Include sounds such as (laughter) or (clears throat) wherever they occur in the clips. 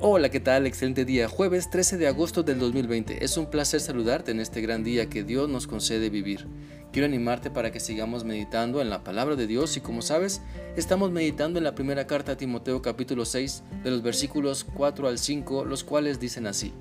Hola, ¿qué tal? Excelente día. Jueves 13 de agosto del 2020. Es un placer saludarte en este gran día que Dios nos concede vivir. Quiero animarte para que sigamos meditando en la palabra de Dios y como sabes, estamos meditando en la primera carta a Timoteo capítulo 6 de los versículos 4 al 5, los cuales dicen así.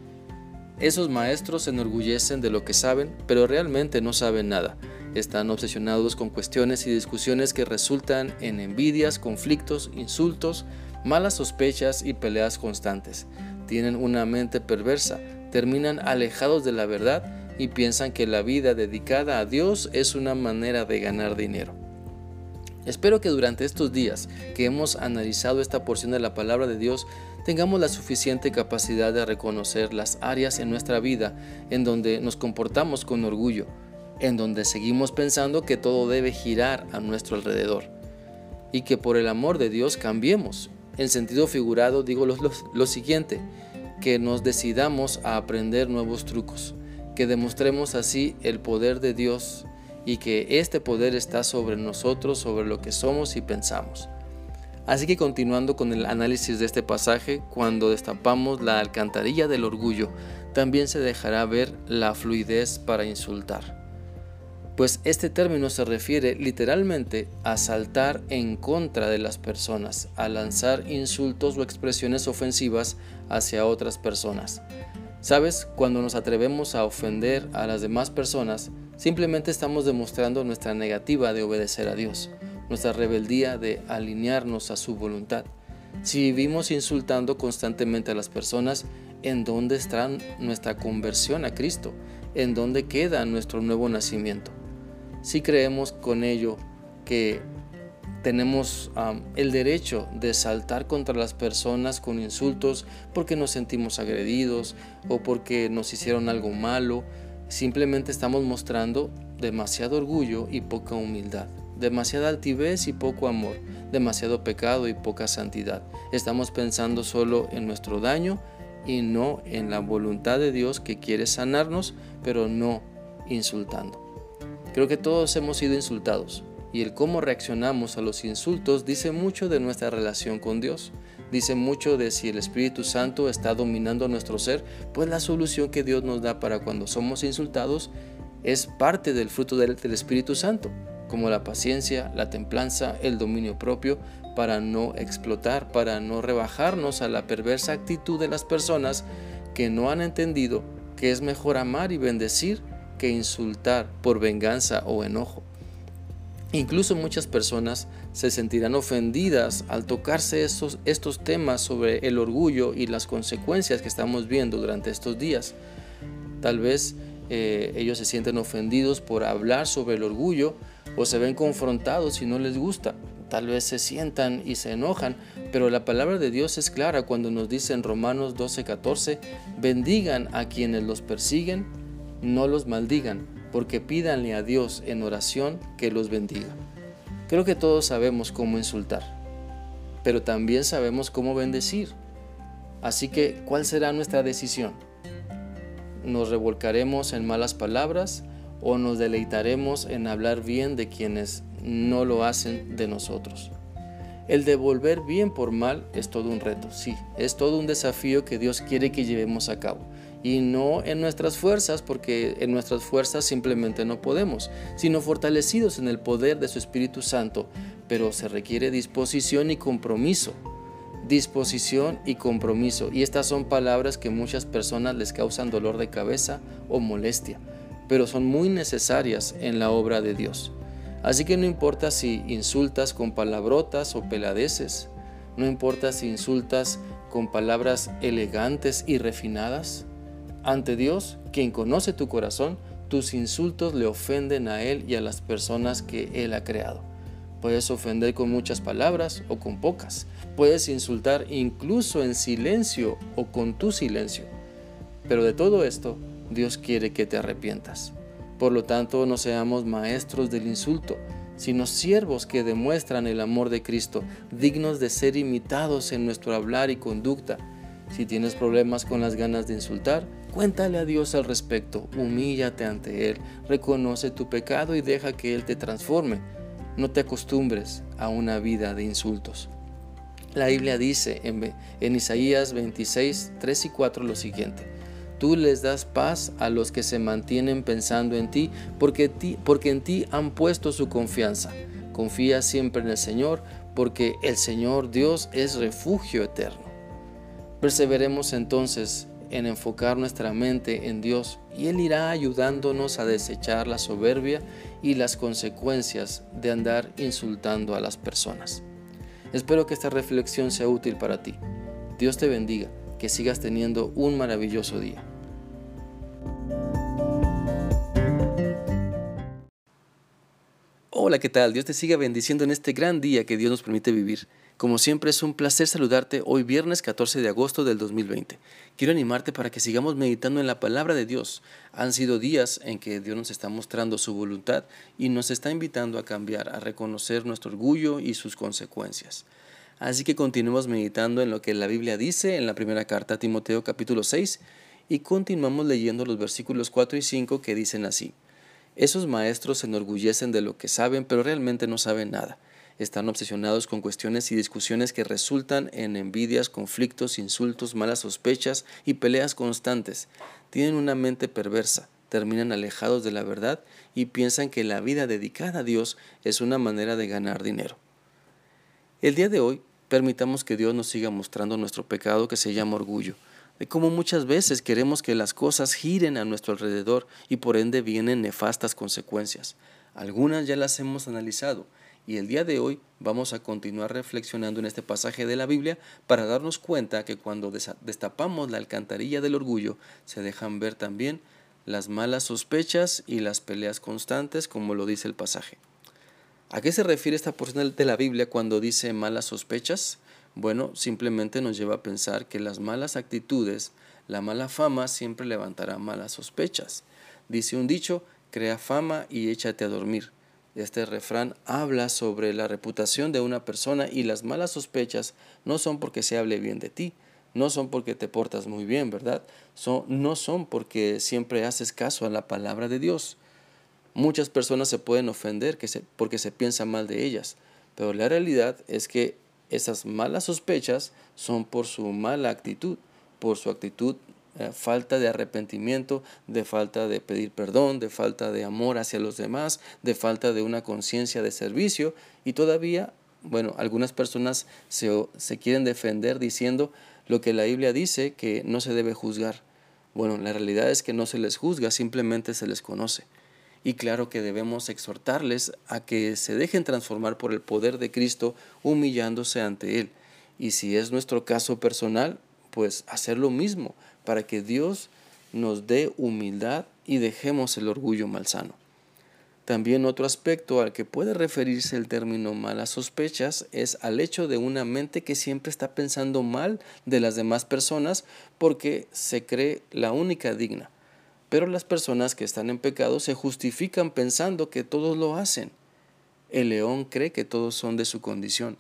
Esos maestros se enorgullecen de lo que saben, pero realmente no saben nada. Están obsesionados con cuestiones y discusiones que resultan en envidias, conflictos, insultos, malas sospechas y peleas constantes. Tienen una mente perversa, terminan alejados de la verdad y piensan que la vida dedicada a Dios es una manera de ganar dinero. Espero que durante estos días que hemos analizado esta porción de la palabra de Dios tengamos la suficiente capacidad de reconocer las áreas en nuestra vida en donde nos comportamos con orgullo, en donde seguimos pensando que todo debe girar a nuestro alrededor y que por el amor de Dios cambiemos en sentido figurado digo lo, siguiente, que nos decidamos a aprender nuevos trucos, que demostremos así el poder de Dios y que este poder está sobre nosotros, sobre lo que somos y pensamos. Así que continuando con el análisis de este pasaje, cuando destapamos la alcantarilla del orgullo, también se dejará ver la fluidez para insultar pues este término se refiere literalmente a saltar en contra de las personas, a lanzar insultos o expresiones ofensivas hacia otras personas. ¿Sabes? Cuando nos atrevemos a ofender a las demás personas, simplemente estamos demostrando nuestra negativa de obedecer a Dios, nuestra rebeldía de alinearnos a su voluntad. Si vivimos insultando constantemente a las personas, ¿en dónde está nuestra conversión a Cristo? ¿En dónde queda nuestro nuevo nacimiento? Si creemos con ello que tenemos el derecho de saltar contra las personas con insultos porque nos sentimos agredidos o porque nos hicieron algo malo. Simplemente estamos mostrando demasiado orgullo y poca humildad, demasiada altivez y poco amor, demasiado pecado y poca santidad. Estamos pensando solo en nuestro daño y no en la voluntad de Dios que quiere sanarnos, pero no insultando. Creo que todos hemos sido insultados y el cómo reaccionamos a los insultos dice mucho de nuestra relación con Dios. Dice mucho de si el Espíritu Santo está dominando nuestro ser, pues la solución que Dios nos da para cuando somos insultados es parte del fruto del, Espíritu Santo, como la paciencia, la templanza, el dominio propio, para no explotar, para no rebajarnos a la perversa actitud de las personas que no han entendido que es mejor amar y bendecir que insultar por venganza o enojo. Incluso muchas personas se sentirán ofendidas al tocarse estos, estos temas sobre el orgullo y las consecuencias que estamos viendo durante estos días. Tal vez eh, ellos se sienten ofendidos por hablar sobre el orgullo o se ven confrontados y no les gusta. Tal vez se sientan y se enojan, pero la palabra de Dios es clara cuando nos dice en Romanos 12:14, bendigan a quienes los persiguen no los maldigan, porque pídanle a Dios en oración que los bendiga. Creo que todos sabemos cómo insultar, pero también sabemos cómo bendecir. Así que, ¿cuál será nuestra decisión? ¿Nos revolcaremos en malas palabras o nos deleitaremos en hablar bien de quienes no lo hacen de nosotros? El devolver bien por mal es todo un reto, sí, es todo un desafío que Dios quiere que llevemos a cabo y no en nuestras fuerzas, porque en nuestras fuerzas simplemente no podemos, sino fortalecidos en el poder de su Espíritu Santo, pero se requiere disposición y compromiso. Disposición y compromiso. Y estas son palabras que muchas personas les causan dolor de cabeza o molestia, pero son muy necesarias en la obra de Dios. Así que no importa si insultas con palabrotas o peladeces, no importa si insultas con palabras elegantes y refinadas, ante Dios, quien conoce tu corazón, tus insultos le ofenden a Él y a las personas que Él ha creado. Puedes ofender con muchas palabras o con pocas. Puedes insultar incluso en silencio o con tu silencio. Pero de todo esto, Dios quiere que te arrepientas. Por lo tanto, no seamos maestros del insulto, sino siervos que demuestran el amor de Cristo, dignos de ser imitados en nuestro hablar y conducta. Si tienes problemas con las ganas de insultar, Cuéntale a Dios al respecto, humíllate ante Él, reconoce tu pecado y deja que Él te transforme. No te acostumbres a una vida de insultos. La Biblia dice en, Isaías 26, 3 y 4 lo siguiente. Tú les das paz a los que se mantienen pensando en ti, porque en ti han puesto su confianza. Confía siempre en el Señor porque el Señor Dios es refugio eterno. Perseveremos entonces en enfocar nuestra mente en Dios y Él irá ayudándonos a desechar la soberbia y las consecuencias de andar insultando a las personas. Espero que esta reflexión sea útil para ti. Dios te bendiga, que sigas teniendo un maravilloso día. Hola, ¿qué tal? Dios te siga bendiciendo en este gran día que Dios nos permite vivir. Como siempre es un placer saludarte hoy viernes 14 de agosto del 2020. Quiero animarte para que sigamos meditando en la palabra de Dios. Han sido días en que Dios nos está mostrando su voluntad y nos está invitando a cambiar, a reconocer nuestro orgullo y sus consecuencias. Así que continuemos meditando en lo que la Biblia dice en la primera carta a Timoteo capítulo 6 y continuamos leyendo los versículos 4 y 5 que dicen así. Esos maestros se enorgullecen de lo que saben, pero realmente no saben nada están obsesionados con cuestiones y discusiones que resultan en envidias, conflictos, insultos, malas sospechas y peleas constantes. Tienen una mente perversa, terminan alejados de la verdad y piensan que la vida dedicada a Dios es una manera de ganar dinero. El día de hoy, permitamos que Dios nos siga mostrando nuestro pecado que se llama orgullo, de cómo muchas veces queremos que las cosas giren a nuestro alrededor y por ende vienen nefastas consecuencias. Algunas ya las hemos analizado y el día de hoy vamos a continuar reflexionando en este pasaje de la Biblia para darnos cuenta que cuando destapamos la alcantarilla del orgullo se dejan ver también las malas sospechas y las peleas constantes como lo dice el pasaje. ¿A qué se refiere esta porción de la Biblia cuando dice malas sospechas? Bueno, simplemente nos lleva a pensar que las malas actitudes, la mala fama siempre levantará malas sospechas. Dice un dicho, crea fama y échate a dormir. Este refrán habla sobre la reputación de una persona y las malas sospechas no son porque se hable bien de ti, no son porque te portas muy bien, ¿verdad? Son, no son porque siempre haces caso a la palabra de Dios. Muchas personas se pueden ofender porque se piensa mal de ellas, pero la realidad es que esas malas sospechas son por su mala actitud, por su actitud eh, falta de arrepentimiento, de falta de pedir perdón, de falta de amor hacia los demás, de falta de una conciencia de servicio y todavía, bueno, algunas personas se, se quieren defender diciendo lo que la Biblia dice que no se debe juzgar. Bueno, la realidad es que no se les juzga, simplemente se les conoce. Y claro que debemos exhortarles a que se dejen transformar por el poder de Cristo humillándose ante Él. Y si es nuestro caso personal, pues hacer lo mismo, para que Dios nos dé humildad y dejemos el orgullo malsano. También otro aspecto al que puede referirse el término malas sospechas es al hecho de una mente que siempre está pensando mal de las demás personas porque se cree la única digna. Pero las personas que están en pecado se justifican pensando que todos lo hacen. El león cree que todos son de su condición.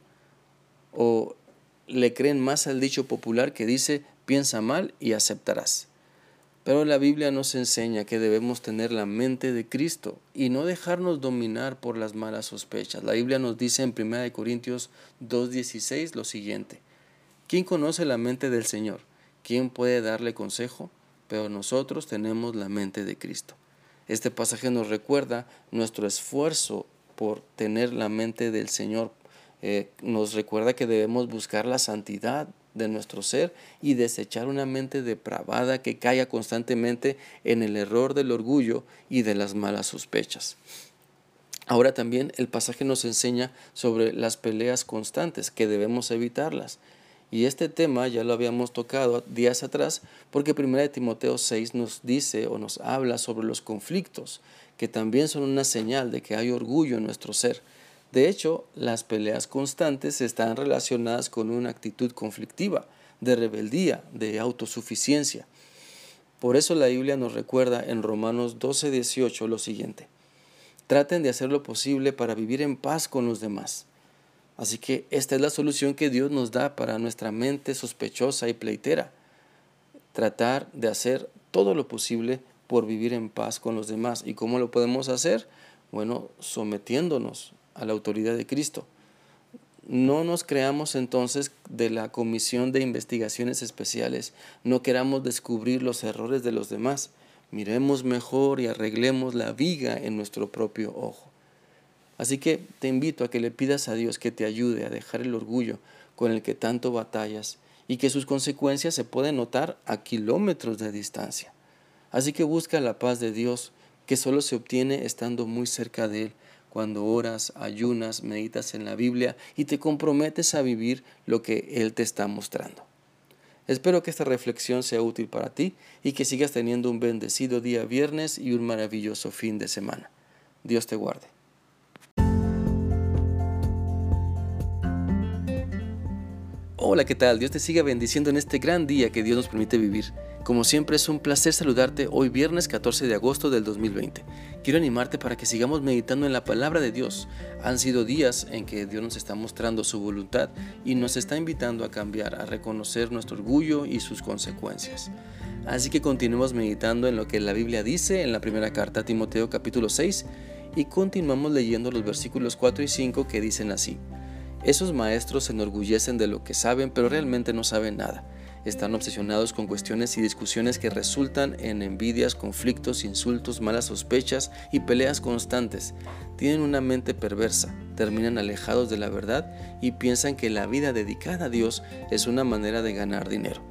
O le creen más al dicho popular que dice piensa mal y aceptarás. Pero la Biblia nos enseña que debemos tener la mente de Cristo y no dejarnos dominar por las malas sospechas. La Biblia nos dice en 1 Corintios 2.16 lo siguiente. ¿Quién conoce la mente del Señor? ¿Quién puede darle consejo? Pero nosotros tenemos la mente de Cristo. Este pasaje nos recuerda nuestro esfuerzo por tener la mente del Señor. Eh, nos recuerda que debemos buscar la santidad de nuestro ser y desechar una mente depravada que caiga constantemente en el error del orgullo y de las malas sospechas. Ahora también el pasaje nos enseña sobre las peleas constantes, que debemos evitarlas. Y este tema ya lo habíamos tocado días atrás, porque 1 Timoteo 6 nos dice o nos habla sobre los conflictos, que también son una señal de que hay orgullo en nuestro ser. De hecho, las peleas constantes están relacionadas con una actitud conflictiva, de rebeldía, de autosuficiencia. Por eso la Biblia nos recuerda en Romanos 12, 18 lo siguiente. Traten de hacer lo posible para vivir en paz con los demás. Así que esta es la solución que Dios nos da para nuestra mente sospechosa y pleitera. Tratar de hacer todo lo posible por vivir en paz con los demás. ¿Y cómo lo podemos hacer? Bueno, sometiéndonos a la autoridad de Cristo. No nos creamos entonces de la Comisión de Investigaciones Especiales no queramos descubrir los errores de los demás. Miremos mejor y arreglemos la viga en nuestro propio ojo. Así que te invito a que le pidas a Dios que te ayude a dejar el orgullo con el que tanto batallas y que sus consecuencias se pueden notar a kilómetros de distancia. Así que busca la paz de Dios, que solo se obtiene estando muy cerca de Él, cuando oras, ayunas, meditas en la Biblia y te comprometes a vivir lo que Él te está mostrando. Espero que esta reflexión sea útil para ti y que sigas teniendo un bendecido día viernes y un maravilloso fin de semana. Dios te guarde. Hola, ¿qué tal? Dios te siga bendiciendo en este gran día que Dios nos permite vivir. Como siempre es un placer saludarte hoy viernes 14 de agosto del 2020. Quiero animarte para que sigamos meditando en la palabra de Dios. Han sido días en que Dios nos está mostrando su voluntad y nos está invitando a cambiar, a reconocer nuestro orgullo y sus consecuencias. Así que continuemos meditando en lo que la Biblia dice en la primera carta a Timoteo capítulo 6 y continuamos leyendo los versículos 4 y 5 que dicen así. Esos maestros se enorgullecen de lo que saben, pero realmente no saben nada. Están obsesionados con cuestiones y discusiones que resultan en envidias, conflictos, insultos, malas sospechas y peleas constantes. Tienen una mente perversa, terminan alejados de la verdad y piensan que la vida dedicada a Dios es una manera de ganar dinero.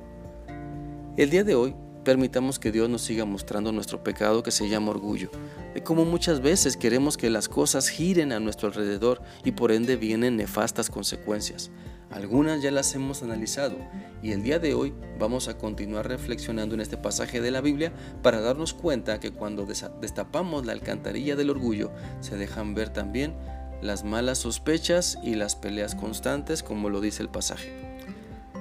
El día de hoy permitamos que Dios nos siga mostrando nuestro pecado que se llama orgullo, de cómo muchas veces queremos que las cosas giren a nuestro alrededor y por ende vienen nefastas consecuencias. Algunas ya las hemos analizado y el día de hoy vamos a continuar reflexionando en este pasaje de la Biblia para darnos cuenta que cuando destapamos la alcantarilla del orgullo se dejan ver también las malas sospechas y las peleas constantes como lo dice el pasaje.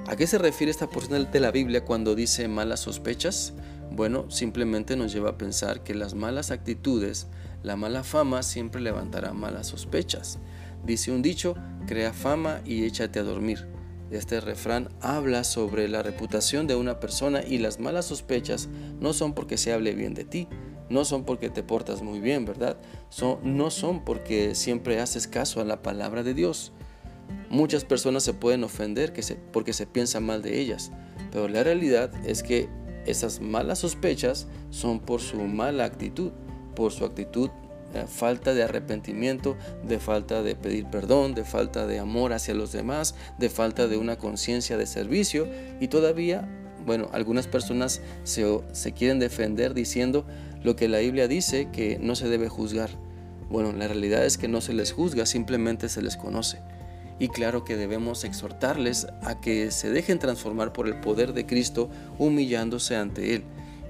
¿A qué se refiere esta porción de la Biblia cuando dice malas sospechas? Bueno, simplemente nos lleva a pensar que las malas actitudes, la mala fama siempre levantará malas sospechas. Dice un dicho, crea fama y échate a dormir. Este refrán habla sobre la reputación de una persona y las malas sospechas no son porque se hable bien de ti, no son porque te portas muy bien, ¿verdad? No son porque siempre haces caso a la palabra de Dios. Muchas personas se pueden ofender porque se piensa mal de ellas, pero la realidad es que esas malas sospechas son por su mala actitud, por su actitud de eh, falta de arrepentimiento, de falta de pedir perdón, de falta de amor hacia los demás, de falta de una conciencia de servicio y todavía, bueno, algunas personas se, se quieren defender diciendo lo que la Biblia dice que no se debe juzgar. Bueno, la realidad es que no se les juzga, simplemente se les conoce. Y claro que debemos exhortarles a que se dejen transformar por el poder de Cristo humillándose ante Él.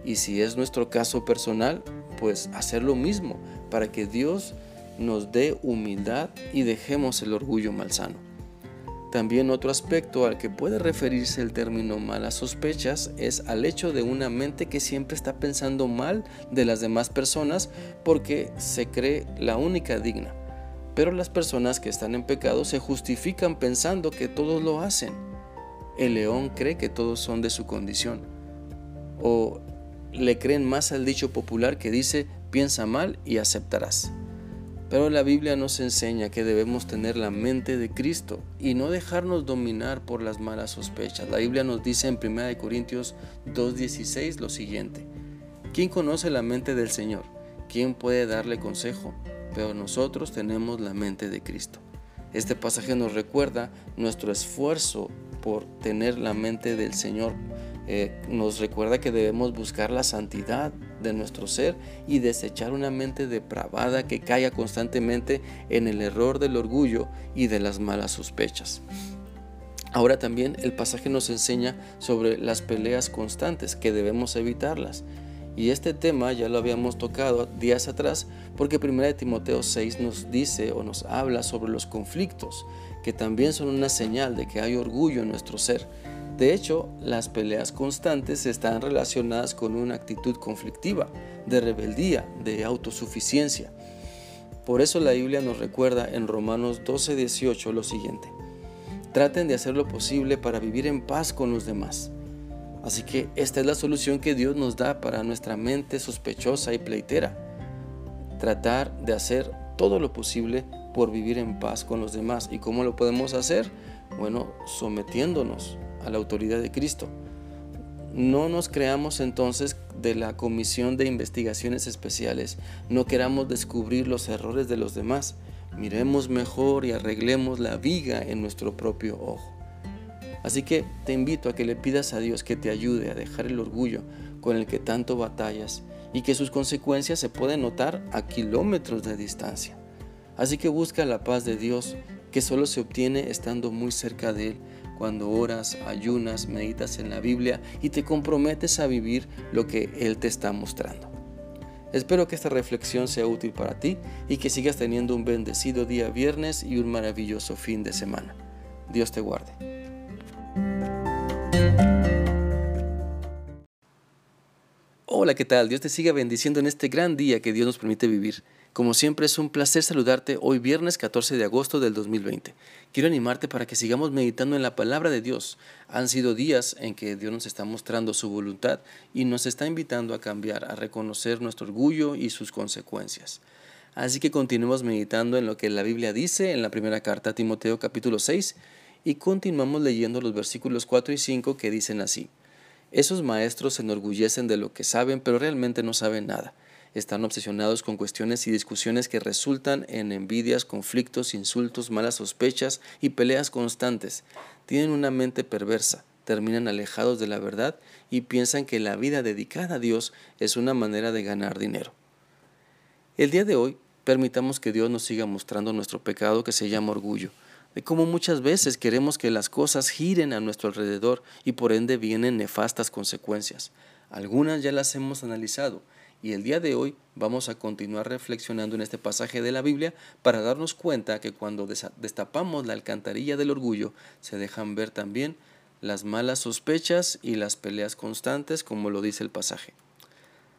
Y si es nuestro caso personal, pues hacer lo mismo para que Dios nos dé humildad y dejemos el orgullo malsano. También otro aspecto al que puede referirse el término malas sospechas es al hecho de una mente que siempre está pensando mal de las demás personas porque se cree la única digna. Pero las personas que están en pecado se justifican pensando que todos lo hacen. El león cree que todos son de su condición. O le creen más al dicho popular que dice, piensa mal y aceptarás. Pero la Biblia nos enseña que debemos tener la mente de Cristo y no dejarnos dominar por las malas sospechas. La Biblia nos dice en 1 Corintios 2.16 lo siguiente. ¿Quién conoce la mente del Señor? ¿Quién puede darle consejo? Pero nosotros tenemos la mente de Cristo. Este pasaje nos recuerda nuestro esfuerzo por tener la mente del Señor. Eh, nos recuerda que debemos buscar la santidad de nuestro ser y desechar una mente depravada que caiga constantemente en el error del orgullo y de las malas sospechas. Ahora también el pasaje nos enseña sobre las peleas constantes que debemos evitarlas. Y este tema ya lo habíamos tocado días atrás porque 1 Timoteo 6 nos dice o nos habla sobre los conflictos, que también son una señal de que hay orgullo en nuestro ser. De hecho, las peleas constantes están relacionadas con una actitud conflictiva, de rebeldía, de autosuficiencia. Por eso la Biblia nos recuerda en Romanos 12:18 lo siguiente. Traten de hacer lo posible para vivir en paz con los demás. Así que esta es la solución que Dios nos da para nuestra mente sospechosa y pleitera. Tratar de hacer todo lo posible por vivir en paz con los demás. ¿Y cómo lo podemos hacer? Bueno, sometiéndonos a la autoridad de Cristo. No nos creamos entonces de la Comisión de Investigaciones Especiales, no queramos descubrir los errores de los demás, miremos mejor y arreglemos la viga en nuestro propio ojo. Así que te invito a que le pidas a Dios que te ayude a dejar el orgullo con el que tanto batallas y que sus consecuencias se pueden notar a kilómetros de distancia. Así que busca la paz de Dios que solo se obtiene estando muy cerca de Él cuando oras, ayunas, meditas en la Biblia y te comprometes a vivir lo que Él te está mostrando. Espero que esta reflexión sea útil para ti y que sigas teniendo un bendecido día viernes y un maravilloso fin de semana. Dios te guarde. Hola, ¿qué tal? Dios te siga bendiciendo en este gran día que Dios nos permite vivir. Como siempre es un placer saludarte hoy viernes 14 de agosto del 2020. Quiero animarte para que sigamos meditando en la palabra de Dios. Han sido días en que Dios nos está mostrando su voluntad y nos está invitando a cambiar, a reconocer nuestro orgullo y sus consecuencias. Así que continuemos meditando en lo que la Biblia dice en la primera carta a Timoteo capítulo 6 y continuamos leyendo los versículos 4 y 5 que dicen así. Esos maestros se enorgullecen de lo que saben pero realmente no saben nada están obsesionados con cuestiones y discusiones que resultan en envidias, conflictos, insultos, malas sospechas y peleas constantes. Tienen una mente perversa, terminan alejados de la verdad y piensan que la vida dedicada a Dios es una manera de ganar dinero. El día de hoy, permitamos que Dios nos siga mostrando nuestro pecado que se llama orgullo, de cómo muchas veces queremos que las cosas giren a nuestro alrededor y por ende vienen nefastas consecuencias. Algunas ya las hemos analizado y el día de hoy vamos a continuar reflexionando en este pasaje de la Biblia para darnos cuenta que cuando destapamos la alcantarilla del orgullo se dejan ver también las malas sospechas y las peleas constantes como lo dice el pasaje.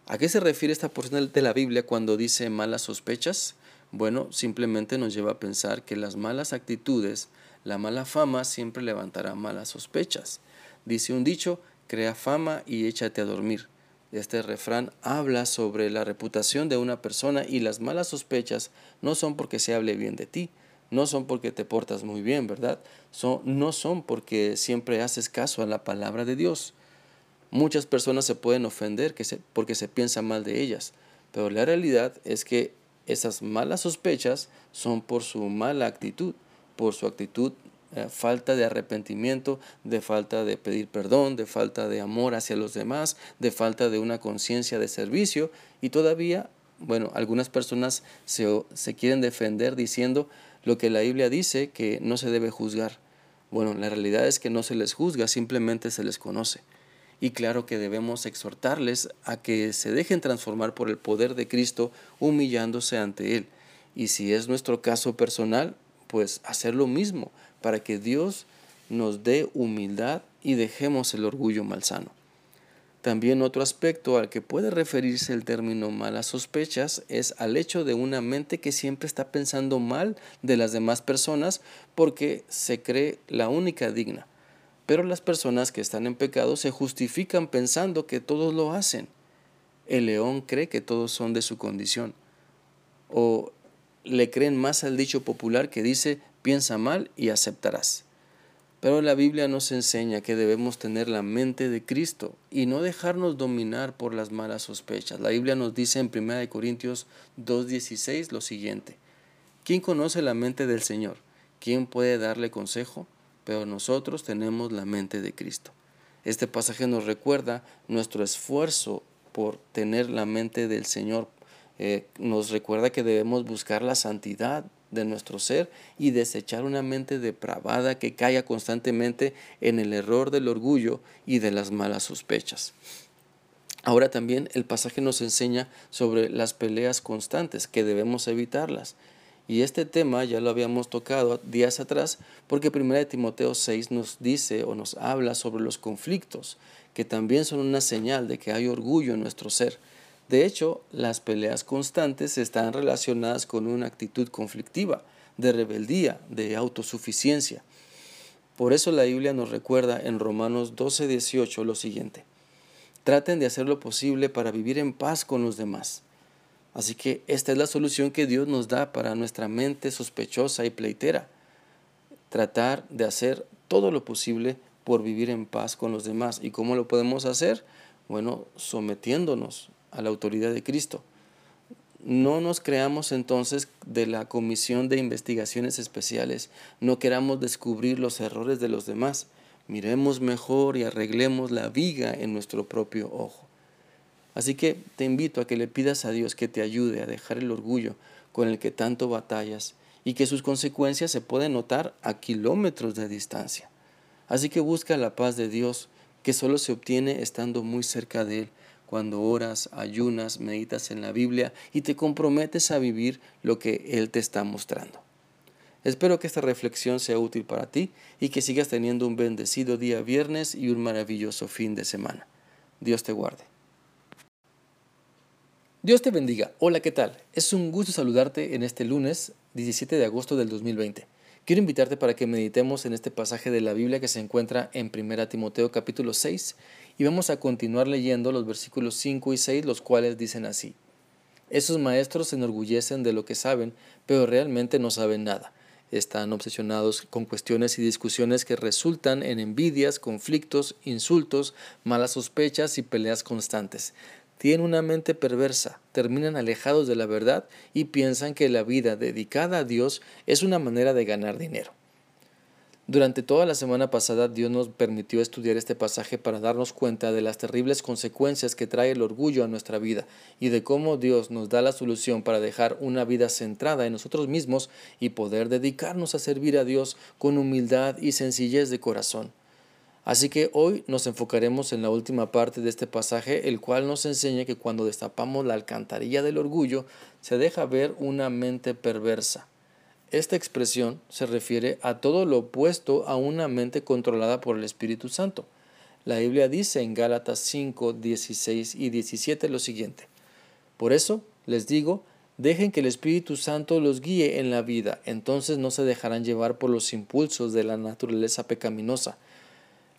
¿A qué se refiere esta porción de la Biblia cuando dice malas sospechas? Bueno, simplemente nos lleva a pensar que las malas actitudes, la mala fama siempre levantará malas sospechas. Dice un dicho, crea fama y échate a dormir. Este refrán habla sobre la reputación de una persona y las malas sospechas no son porque se hable bien de ti, no son porque te portas muy bien, ¿verdad? Son, no son porque siempre haces caso a la palabra de Dios. Muchas personas se pueden ofender que se, porque se piensa mal de ellas, pero la realidad es que esas malas sospechas son por su mala actitud, por su actitud eh, falta de arrepentimiento, de falta de pedir perdón, de falta de amor hacia los demás, de falta de una conciencia de servicio y todavía, bueno, algunas personas se, se quieren defender diciendo lo que la Biblia dice que no se debe juzgar. Bueno, la realidad es que no se les juzga, simplemente se les conoce. Y claro que debemos exhortarles a que se dejen transformar por el poder de Cristo humillándose ante Él. Y si es nuestro caso personal, pues hacer lo mismo, para que Dios nos dé humildad y dejemos el orgullo malsano. También otro aspecto al que puede referirse el término malas sospechas es al hecho de una mente que siempre está pensando mal de las demás personas porque se cree la única digna. Pero las personas que están en pecado se justifican pensando que todos lo hacen. El león cree que todos son de su condición. O le creen más al dicho popular que dice piensa mal y aceptarás. Pero la Biblia nos enseña que debemos tener la mente de Cristo y no dejarnos dominar por las malas sospechas. La Biblia nos dice en 1 Corintios 2.16 lo siguiente. ¿Quién conoce la mente del Señor? ¿Quién puede darle consejo? Pero nosotros tenemos la mente de Cristo. Este pasaje nos recuerda nuestro esfuerzo por tener la mente del Señor. Eh, nos recuerda que debemos buscar la santidad de nuestro ser y desechar una mente depravada que caiga constantemente en el error del orgullo y de las malas sospechas. Ahora también el pasaje nos enseña sobre las peleas constantes, que debemos evitarlas. Y este tema ya lo habíamos tocado días atrás, porque 1 Timoteo 6 nos dice o nos habla sobre los conflictos, que también son una señal de que hay orgullo en nuestro ser. De hecho, las peleas constantes están relacionadas con una actitud conflictiva, de rebeldía, de autosuficiencia. Por eso la Biblia nos recuerda en Romanos 12, 18 lo siguiente. Traten de hacer lo posible para vivir en paz con los demás. Así que esta es la solución que Dios nos da para nuestra mente sospechosa y pleitera. tratar de hacer todo lo posible por vivir en paz con los demás. ¿Y cómo lo podemos hacer? Bueno, sometiéndonos a la autoridad de Cristo. No nos creamos entonces de la comisión de investigaciones especiales, no queramos descubrir los errores de los demás, miremos mejor y arreglemos la viga en nuestro propio ojo. Así que te invito a que le pidas a Dios que te ayude a dejar el orgullo con el que tanto batallas y que sus consecuencias se pueden notar a kilómetros de distancia. Así que busca la paz de Dios, que solo se obtiene estando muy cerca de Él, cuando oras, ayunas, meditas en la Biblia y te comprometes a vivir lo que Él te está mostrando. Espero que esta reflexión sea útil para ti y que sigas teniendo un bendecido día viernes y un maravilloso fin de semana. Dios te guarde. Dios te bendiga. Hola, ¿qué tal? Es un gusto saludarte en este lunes 17 de agosto del 2020. Quiero invitarte para que meditemos en este pasaje de la Biblia que se encuentra en 1 Timoteo capítulo 6 y vamos a continuar leyendo los versículos 5 y 6, los cuales dicen así. Esos maestros se enorgullecen de lo que saben, pero realmente no saben nada. Están obsesionados con cuestiones y discusiones que resultan en envidias, conflictos, insultos, malas sospechas y peleas constantes. Tienen una mente perversa, terminan alejados de la verdad y piensan que la vida dedicada a Dios es una manera de ganar dinero. Durante toda la semana pasada Dios nos permitió estudiar este pasaje para darnos cuenta de las terribles consecuencias que trae el orgullo a nuestra vida y de cómo Dios nos da la solución para dejar una vida centrada en nosotros mismos y poder dedicarnos a servir a Dios con humildad y sencillez de corazón. Así que hoy nos enfocaremos en la última parte de este pasaje, el cual nos enseña que cuando destapamos la alcantarilla del orgullo, se deja ver una mente perversa esta expresión se refiere a todo lo opuesto a una mente controlada por el Espíritu Santo. La Biblia dice en Gálatas 5, 16 y 17 lo siguiente. Por eso les digo, dejen que el Espíritu Santo los guíe en la vida, entonces no se dejarán llevar por los impulsos de la naturaleza pecaminosa.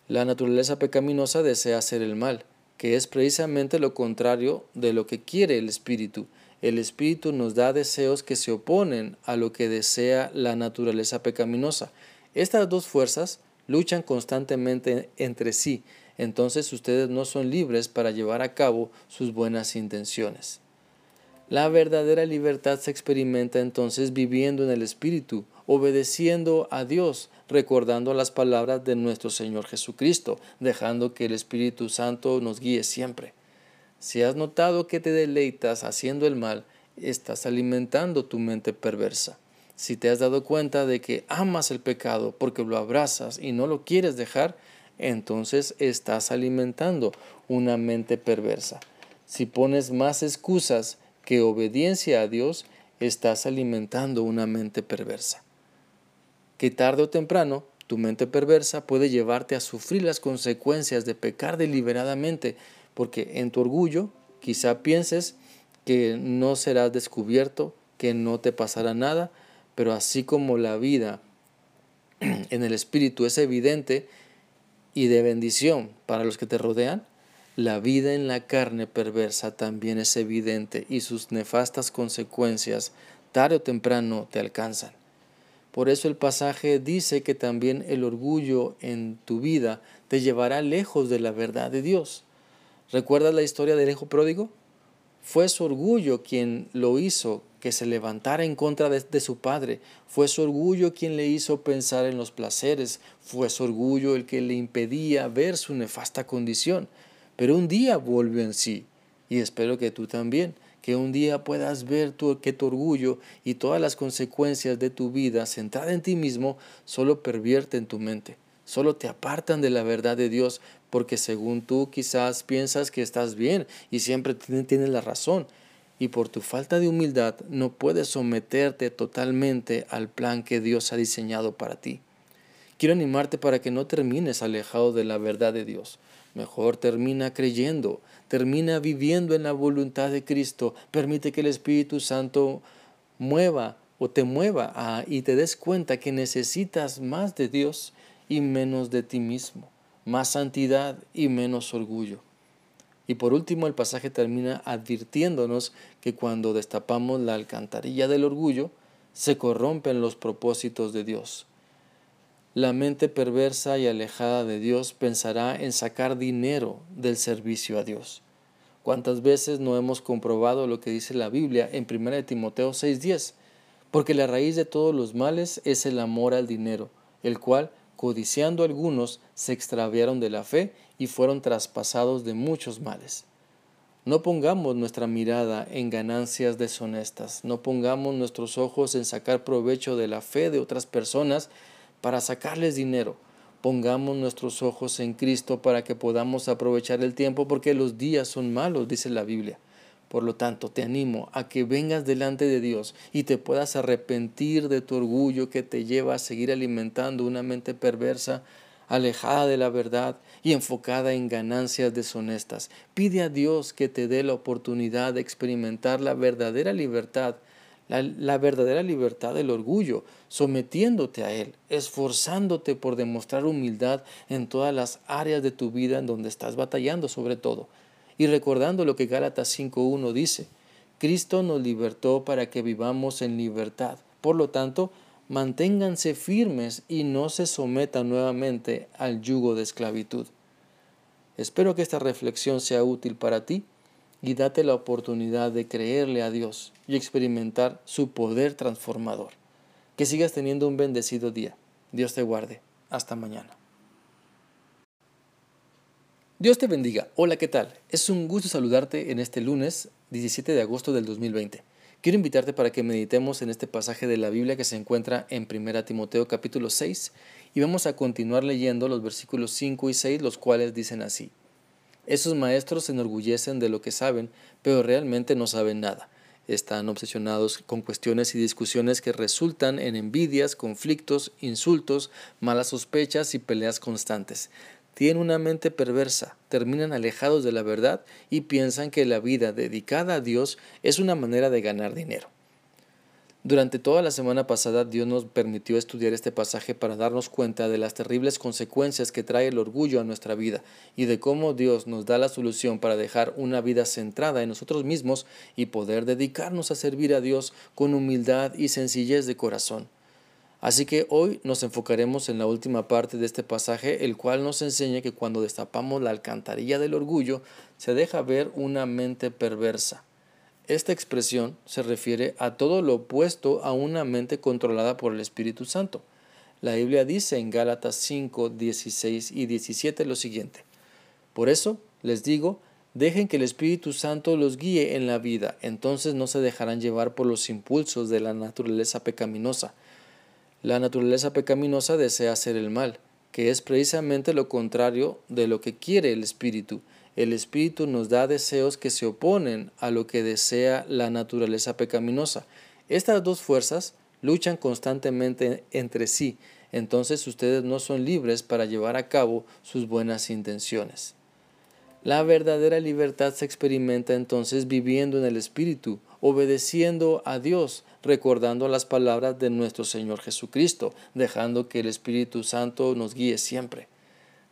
La naturaleza pecaminosa desea hacer el mal, que es precisamente lo contrario de lo que quiere el Espíritu el Espíritu nos da deseos que se oponen a lo que desea la naturaleza pecaminosa. Estas dos fuerzas luchan constantemente entre sí, entonces ustedes no son libres para llevar a cabo sus buenas intenciones. La verdadera libertad se experimenta entonces viviendo en el Espíritu, obedeciendo a Dios, recordando las palabras de nuestro Señor Jesucristo, dejando que el Espíritu Santo nos guíe siempre. Si has notado que te deleitas haciendo el mal, estás alimentando tu mente perversa. Si te has dado cuenta de que amas el pecado porque lo abrazas y no lo quieres dejar, entonces estás alimentando una mente perversa. Si pones más excusas que obediencia a Dios, estás alimentando una mente perversa. Que tarde o temprano tu mente perversa puede llevarte a sufrir las consecuencias de pecar deliberadamente porque en tu orgullo quizá pienses que no serás descubierto, que no te pasará nada, pero así como la vida (clears throat) en el Espíritu es evidente y de bendición para los que te rodean, la vida en la carne perversa también es evidente y sus nefastas consecuencias tarde o temprano te alcanzan. Por eso el pasaje dice que también el orgullo en tu vida te llevará lejos de la verdad de Dios. ¿Recuerdas la historia del hijo pródigo? Fue su orgullo quien lo hizo que se levantara en contra de, su padre. Fue su orgullo quien le hizo pensar en los placeres. Fue su orgullo el que le impedía ver su nefasta condición. Pero un día volvió en sí. Y espero que tú también, que un día puedas ver que tu orgullo y todas las consecuencias de tu vida centrada en ti mismo solo pervierten tu mente solo te apartan de la verdad de Dios porque según tú quizás piensas que estás bien y siempre tienes la razón y por tu falta de humildad no puedes someterte totalmente al plan que Dios ha diseñado para ti. Quiero animarte para que no termines alejado de la verdad de Dios. Mejor termina creyendo, termina viviendo en la voluntad de Cristo. Permite que el Espíritu Santo mueva o te mueva y te des cuenta que necesitas más de Dios y menos de ti mismo, más santidad y menos orgullo. Y por último el pasaje termina advirtiéndonos que cuando destapamos la alcantarilla del orgullo, se corrompen los propósitos de Dios. La mente perversa y alejada de Dios pensará en sacar dinero del servicio a Dios. ¿Cuántas veces no hemos comprobado lo que dice la Biblia en 1 Timoteo 6:10? Porque la raíz de todos los males es el amor al dinero, el cual, codiciando algunos, se extraviaron de la fe y fueron traspasados de muchos males. No pongamos nuestra mirada en ganancias deshonestas, no pongamos nuestros ojos en sacar provecho de la fe de otras personas para sacarles dinero. Pongamos nuestros ojos en Cristo para que podamos aprovechar el tiempo porque los días son malos, dice la Biblia. Por lo tanto, te animo a que vengas delante de Dios y te puedas arrepentir de tu orgullo que te lleva a seguir alimentando una mente perversa, alejada de la verdad y enfocada en ganancias deshonestas. Pide a Dios que te dé la oportunidad de experimentar la verdadera libertad la, verdadera libertad del orgullo, sometiéndote a Él, esforzándote por demostrar humildad en todas las áreas de tu vida en donde estás batallando sobre todo. Y recordando lo que Gálatas 5.1 dice, Cristo nos libertó para que vivamos en libertad. Por lo tanto, manténganse firmes y no se sometan nuevamente al yugo de esclavitud. Espero que esta reflexión sea útil para ti y date la oportunidad de creerle a Dios y experimentar su poder transformador. Que sigas teniendo un bendecido día. Dios te guarde. Hasta mañana. Dios te bendiga. Hola, ¿qué tal? Es un gusto saludarte en este lunes 17 de agosto del 2020. Quiero invitarte para que meditemos en este pasaje de la Biblia que se encuentra en 1 Timoteo capítulo 6 y vamos a continuar leyendo los versículos 5 y 6, los cuales dicen así. Esos maestros se enorgullecen de lo que saben, pero realmente no saben nada. Están obsesionados con cuestiones y discusiones que resultan en envidias, conflictos, insultos, malas sospechas y peleas constantes. Tienen una mente perversa, terminan alejados de la verdad y piensan que la vida dedicada a Dios es una manera de ganar dinero. Durante toda la semana pasada Dios nos permitió estudiar este pasaje para darnos cuenta de las terribles consecuencias que trae el orgullo a nuestra vida y de cómo Dios nos da la solución para dejar una vida centrada en nosotros mismos y poder dedicarnos a servir a Dios con humildad y sencillez de corazón. Así que hoy nos enfocaremos en la última parte de este pasaje, el cual nos enseña que cuando destapamos la alcantarilla del orgullo, se deja ver una mente perversa esta expresión se refiere a todo lo opuesto a una mente controlada por el Espíritu Santo. La Biblia dice en Gálatas 5, 16 y 17 lo siguiente. Por eso les digo, dejen que el Espíritu Santo los guíe en la vida, entonces no se dejarán llevar por los impulsos de la naturaleza pecaminosa. La naturaleza pecaminosa desea hacer el mal, que es precisamente lo contrario de lo que quiere el Espíritu el Espíritu nos da deseos que se oponen a lo que desea la naturaleza pecaminosa. Estas dos fuerzas luchan constantemente entre sí, entonces ustedes no son libres para llevar a cabo sus buenas intenciones. La verdadera libertad se experimenta entonces viviendo en el Espíritu, obedeciendo a Dios, recordando las palabras de nuestro Señor Jesucristo, dejando que el Espíritu Santo nos guíe siempre.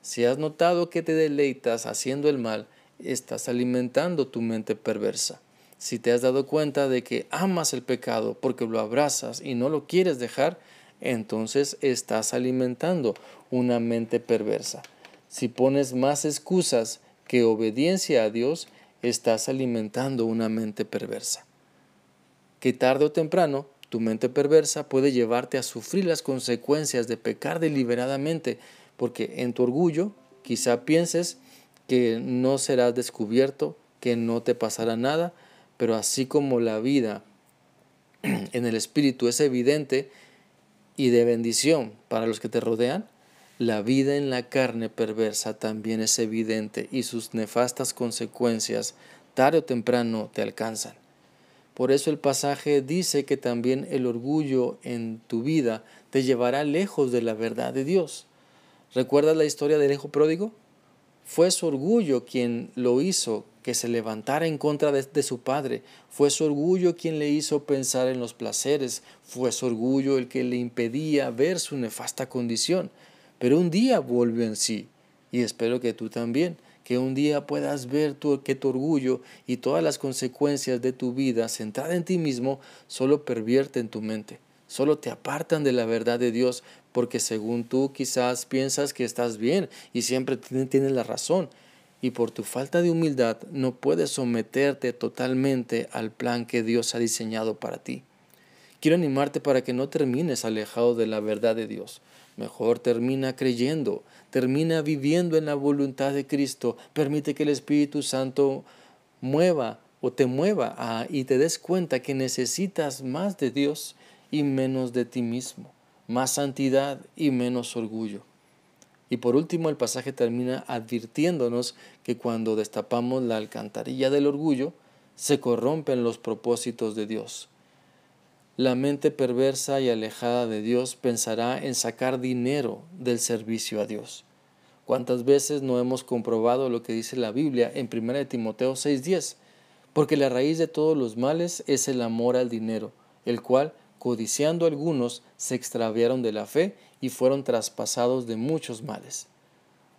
Si has notado que te deleitas haciendo el mal, estás alimentando tu mente perversa. Si te has dado cuenta de que amas el pecado porque lo abrazas y no lo quieres dejar, entonces estás alimentando una mente perversa. Si pones más excusas que obediencia a Dios, estás alimentando una mente perversa. Que tarde o temprano tu mente perversa puede llevarte a sufrir las consecuencias de pecar deliberadamente porque en tu orgullo quizá pienses que no serás descubierto, que no te pasará nada, pero así como la vida (clears throat) en el Espíritu es evidente y de bendición para los que te rodean, la vida en la carne perversa también es evidente y sus nefastas consecuencias tarde o temprano te alcanzan. Por eso el pasaje dice que también el orgullo en tu vida te llevará lejos de la verdad de Dios. ¿Recuerdas la historia del hijo pródigo? Fue su orgullo quien lo hizo que se levantara en contra de, su padre. Fue su orgullo quien le hizo pensar en los placeres. Fue su orgullo el que le impedía ver su nefasta condición. Pero un día volvió en sí. Y espero que tú también, que un día puedas ver que tu orgullo y todas las consecuencias de tu vida centrada en ti mismo solo pervierten tu mente, solo te apartan de la verdad de Dios, porque según tú quizás piensas que estás bien y siempre tienes la razón, y por tu falta de humildad no puedes someterte totalmente al plan que Dios ha diseñado para ti. Quiero animarte para que no termines alejado de la verdad de Dios. Mejor termina creyendo, termina viviendo en la voluntad de Cristo. Permite que el Espíritu Santo mueva o te mueva y te des cuenta que necesitas más de Dios y menos de ti mismo, más santidad y menos orgullo. Y por último, el pasaje termina advirtiéndonos que cuando destapamos la alcantarilla del orgullo, se corrompen los propósitos de Dios. La mente perversa y alejada de Dios pensará en sacar dinero del servicio a Dios. ¿Cuántas veces no hemos comprobado lo que dice la Biblia en 1 Timoteo 6:10? Porque la raíz de todos los males es el amor al dinero, el cual codiciando algunos, se extraviaron de la fe y fueron traspasados de muchos males.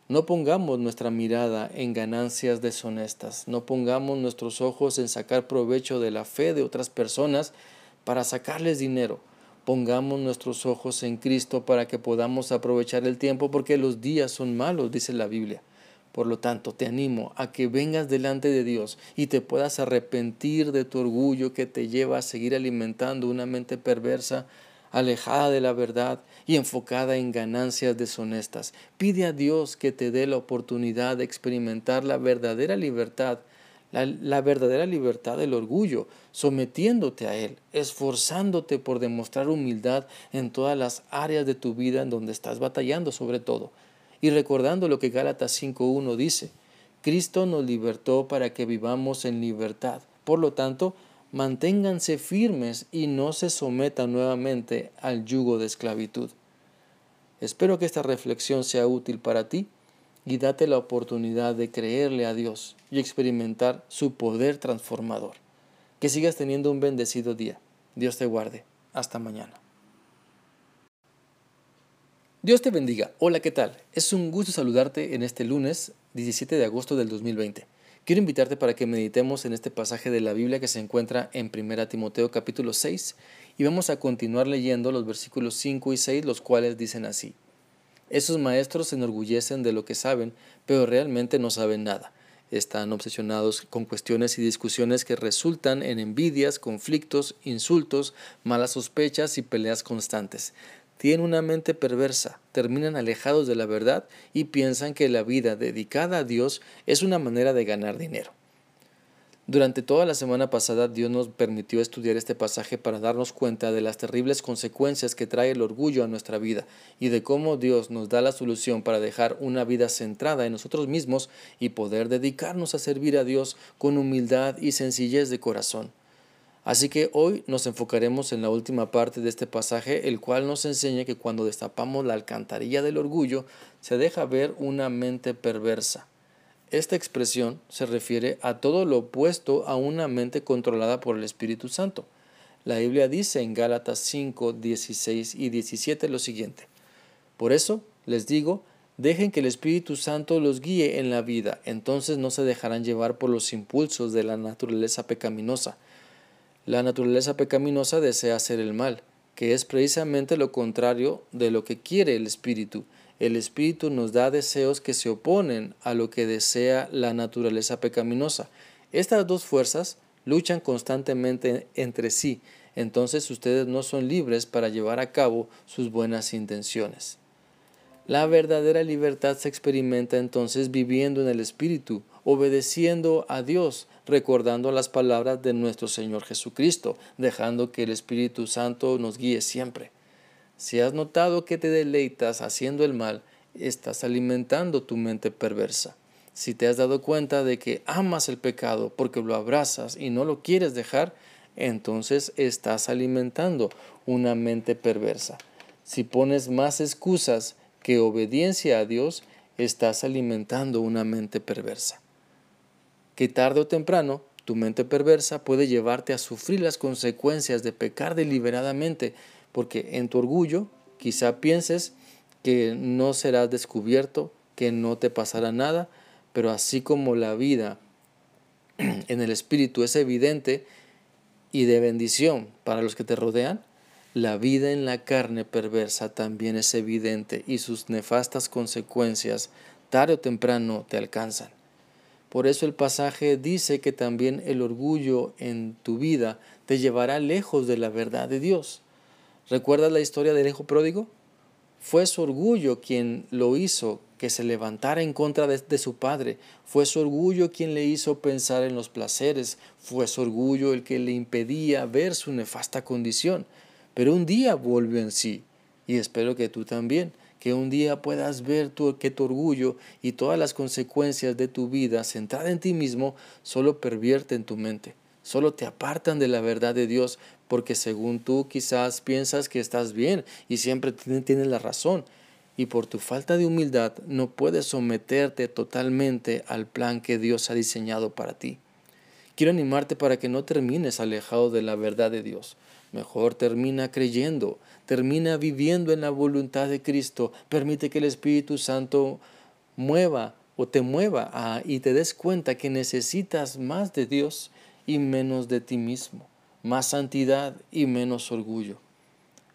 No pongamos nuestra mirada en ganancias deshonestas, no pongamos nuestros ojos en sacar provecho de la fe de otras personas para sacarles dinero. Pongamos nuestros ojos en Cristo para que podamos aprovechar el tiempo porque los días son malos, dice la Biblia. Por lo tanto, te animo a que vengas delante de Dios y te puedas arrepentir de tu orgullo que te lleva a seguir alimentando una mente perversa, alejada de la verdad y enfocada en ganancias deshonestas. Pide a Dios que te dé la oportunidad de experimentar la verdadera libertad, la, la, verdadera libertad del orgullo, sometiéndote a Él, esforzándote por demostrar humildad en todas las áreas de tu vida en donde estás batallando sobre todo y recordando lo que Gálatas 5.1 dice, Cristo nos libertó para que vivamos en libertad. Por lo tanto, manténganse firmes y no se sometan nuevamente al yugo de esclavitud. Espero que esta reflexión sea útil para ti y date la oportunidad de creerle a Dios y experimentar su poder transformador. Que sigas teniendo un bendecido día. Dios te guarde. Hasta mañana. Dios te bendiga. Hola, ¿qué tal? Es un gusto saludarte en este lunes 17 de agosto del 2020. Quiero invitarte para que meditemos en este pasaje de la Biblia que se encuentra en 1 Timoteo capítulo 6 y vamos a continuar leyendo los versículos 5 y 6, los cuales dicen así. Esos maestros se enorgullecen de lo que saben, pero realmente no saben nada. Están obsesionados con cuestiones y discusiones que resultan en envidias, conflictos, insultos, malas sospechas y peleas constantes tienen una mente perversa, terminan alejados de la verdad y piensan que la vida dedicada a Dios es una manera de ganar dinero. Durante toda la semana pasada Dios nos permitió estudiar este pasaje para darnos cuenta de las terribles consecuencias que trae el orgullo a nuestra vida y de cómo Dios nos da la solución para dejar una vida centrada en nosotros mismos y poder dedicarnos a servir a Dios con humildad y sencillez de corazón. Así que hoy nos enfocaremos en la última parte de este pasaje, el cual nos enseña que cuando destapamos la alcantarilla del orgullo, se deja ver una mente perversa. Esta expresión se refiere a todo lo opuesto a una mente controlada por el Espíritu Santo. La Biblia dice en Gálatas 5, 16 y 17 lo siguiente. Por eso les digo, dejen que el Espíritu Santo los guíe en la vida, entonces no se dejarán llevar por los impulsos de la naturaleza pecaminosa la naturaleza pecaminosa desea hacer el mal, que es precisamente lo contrario de lo que quiere el espíritu. El espíritu nos da deseos que se oponen a lo que desea la naturaleza pecaminosa. Estas dos fuerzas luchan constantemente entre sí, entonces ustedes no son libres para llevar a cabo sus buenas intenciones. La verdadera libertad se experimenta entonces viviendo en el Espíritu, obedeciendo a Dios, recordando las palabras de nuestro Señor Jesucristo, dejando que el Espíritu Santo nos guíe siempre. Si has notado que te deleitas haciendo el mal, estás alimentando tu mente perversa. Si te has dado cuenta de que amas el pecado porque lo abrazas y no lo quieres dejar, entonces estás alimentando una mente perversa. Si pones más excusas que obediencia a Dios, estás alimentando una mente perversa que tarde o temprano tu mente perversa puede llevarte a sufrir las consecuencias de pecar deliberadamente, porque en tu orgullo quizá pienses que no serás descubierto, que no te pasará nada, pero así como la vida (clears throat) en el Espíritu es evidente y de bendición para los que te rodean, la vida en la carne perversa también es evidente y sus nefastas consecuencias tarde o temprano te alcanzan. Por eso el pasaje dice que también el orgullo en tu vida te llevará lejos de la verdad de Dios. ¿Recuerdas la historia del hijo pródigo? Fue su orgullo quien lo hizo que se levantara en contra de, su padre. Fue su orgullo quien le hizo pensar en los placeres. Fue su orgullo el que le impedía ver su nefasta condición. Pero un día volvió en sí. Y espero que tú también que un día puedas ver que tu orgullo y todas las consecuencias de tu vida centrada en ti mismo solo pervierten tu mente, solo te apartan de la verdad de Dios, porque según tú quizás piensas que estás bien y siempre tienes la razón, y por tu falta de humildad no puedes someterte totalmente al plan que Dios ha diseñado para ti. Quiero animarte para que no termines alejado de la verdad de Dios. Mejor termina creyendo, termina viviendo en la voluntad de Cristo. Permite que el Espíritu Santo mueva o te mueva y te des cuenta que necesitas más de Dios y menos de ti mismo, más santidad y menos orgullo.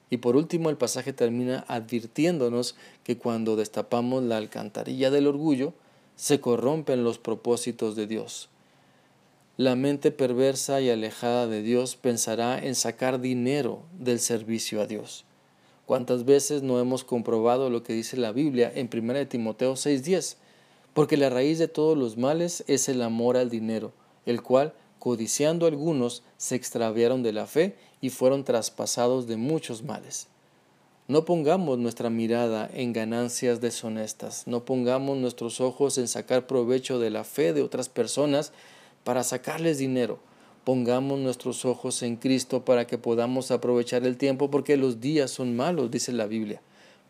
Y por último el pasaje termina advirtiéndonos que cuando destapamos la alcantarilla del orgullo, se corrompen los propósitos de Dios. La mente perversa y alejada de Dios pensará en sacar dinero del servicio a Dios. ¿Cuántas veces no hemos comprobado lo que dice la Biblia en 1 Timoteo 6:10? Porque la raíz de todos los males es el amor al dinero, el cual, codiciando algunos, se extraviaron de la fe y fueron traspasados de muchos males. No pongamos nuestra mirada en ganancias deshonestas, no pongamos nuestros ojos en sacar provecho de la fe de otras personas, para sacarles dinero. Pongamos nuestros ojos en Cristo para que podamos aprovechar el tiempo porque los días son malos, dice la Biblia.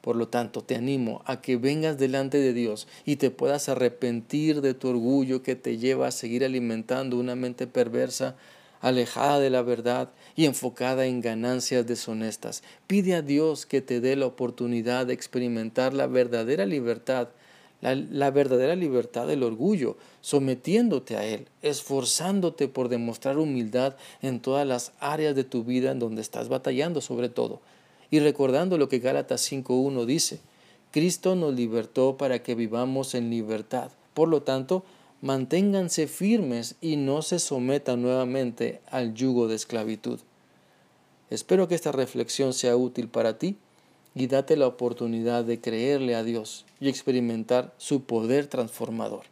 Por lo tanto, te animo a que vengas delante de Dios y te puedas arrepentir de tu orgullo que te lleva a seguir alimentando una mente perversa, alejada de la verdad y enfocada en ganancias deshonestas. Pide a Dios que te dé la oportunidad de experimentar la verdadera libertad la, verdadera libertad del orgullo, sometiéndote a Él, esforzándote por demostrar humildad en todas las áreas de tu vida en donde estás batallando sobre todo. Y recordando lo que Gálatas 5.1 dice, Cristo nos libertó para que vivamos en libertad. Por lo tanto, manténganse firmes y no se sometan nuevamente al yugo de esclavitud. Espero que esta reflexión sea útil para ti y date la oportunidad de creerle a Dios y experimentar su poder transformador.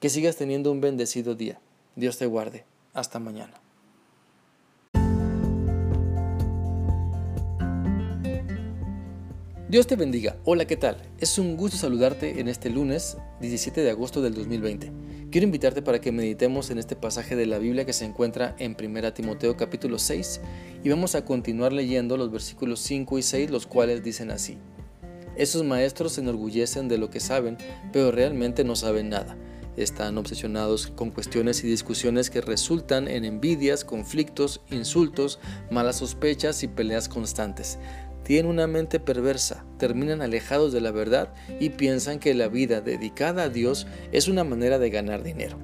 Que sigas teniendo un bendecido día. Dios te guarde. Hasta mañana. Dios te bendiga. Hola, ¿qué tal? Es un gusto saludarte en este lunes 17 de agosto del 2020. Quiero invitarte para que meditemos en este pasaje de la Biblia que se encuentra en 1 Timoteo capítulo 6 y vamos a continuar leyendo los versículos 5 y 6 los cuales dicen así. Esos maestros se enorgullecen de lo que saben, pero realmente no saben nada. Están obsesionados con cuestiones y discusiones que resultan en envidias, conflictos, insultos, malas sospechas y peleas constantes tienen una mente perversa, terminan alejados de la verdad y piensan que la vida dedicada a Dios es una manera de ganar dinero.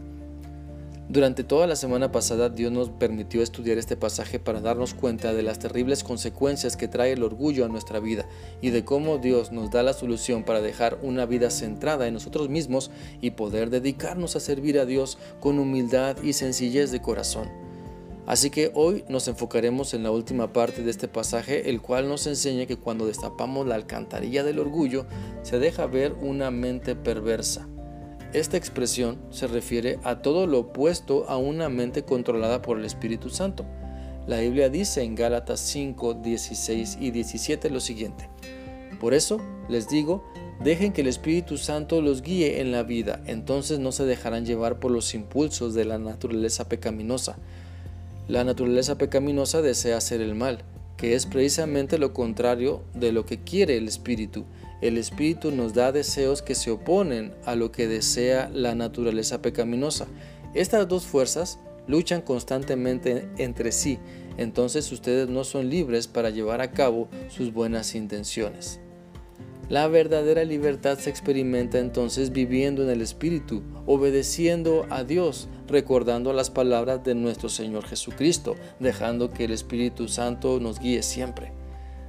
Durante toda la semana pasada Dios nos permitió estudiar este pasaje para darnos cuenta de las terribles consecuencias que trae el orgullo a nuestra vida y de cómo Dios nos da la solución para dejar una vida centrada en nosotros mismos y poder dedicarnos a servir a Dios con humildad y sencillez de corazón. Así que hoy nos enfocaremos en la última parte de este pasaje, el cual nos enseña que cuando destapamos la alcantarilla del orgullo, se deja ver una mente perversa. Esta expresión se refiere a todo lo opuesto a una mente controlada por el Espíritu Santo. La Biblia dice en Gálatas 5, 16 y 17 lo siguiente. Por eso les digo, dejen que el Espíritu Santo los guíe en la vida, entonces no se dejarán llevar por los impulsos de la naturaleza pecaminosa la naturaleza pecaminosa desea hacer el mal, que es precisamente lo contrario de lo que quiere el espíritu. El espíritu nos da deseos que se oponen a lo que desea la naturaleza pecaminosa. Estas dos fuerzas luchan constantemente entre sí, entonces ustedes no son libres para llevar a cabo sus buenas intenciones. La verdadera libertad se experimenta entonces viviendo en el Espíritu, obedeciendo a Dios, recordando las palabras de nuestro Señor Jesucristo, dejando que el Espíritu Santo nos guíe siempre.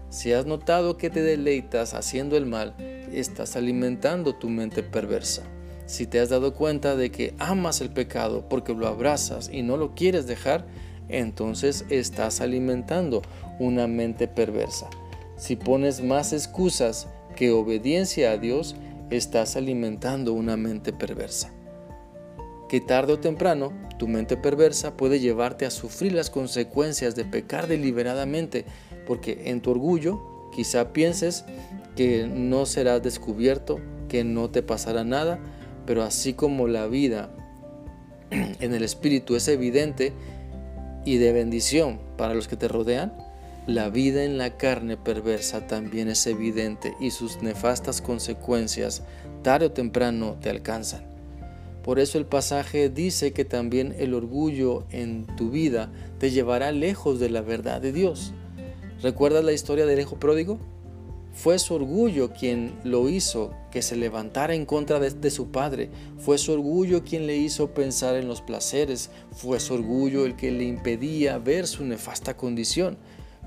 Si has notado que te deleitas haciendo el mal, estás alimentando tu mente perversa. Si te has dado cuenta de que amas el pecado porque lo abrazas y no lo quieres dejar, entonces estás alimentando una mente perversa. Si pones más excusas que obediencia a Dios, estás alimentando una mente perversa. Que tarde o temprano tu mente perversa puede llevarte a sufrir las consecuencias de pecar deliberadamente, porque en tu orgullo quizá pienses que no serás descubierto, que no te pasará nada, pero así como la vida (clears throat) en el Espíritu es evidente y de bendición para los que te rodean, la vida en la carne perversa también es evidente y sus nefastas consecuencias tarde o temprano te alcanzan. Por eso el pasaje dice que también el orgullo en tu vida te llevará lejos de la verdad de Dios. ¿Recuerdas la historia del hijo pródigo? Fue su orgullo quien lo hizo que se levantara en contra de, su padre. Fue su orgullo quien le hizo pensar en los placeres. Fue su orgullo el que le impedía ver su nefasta condición.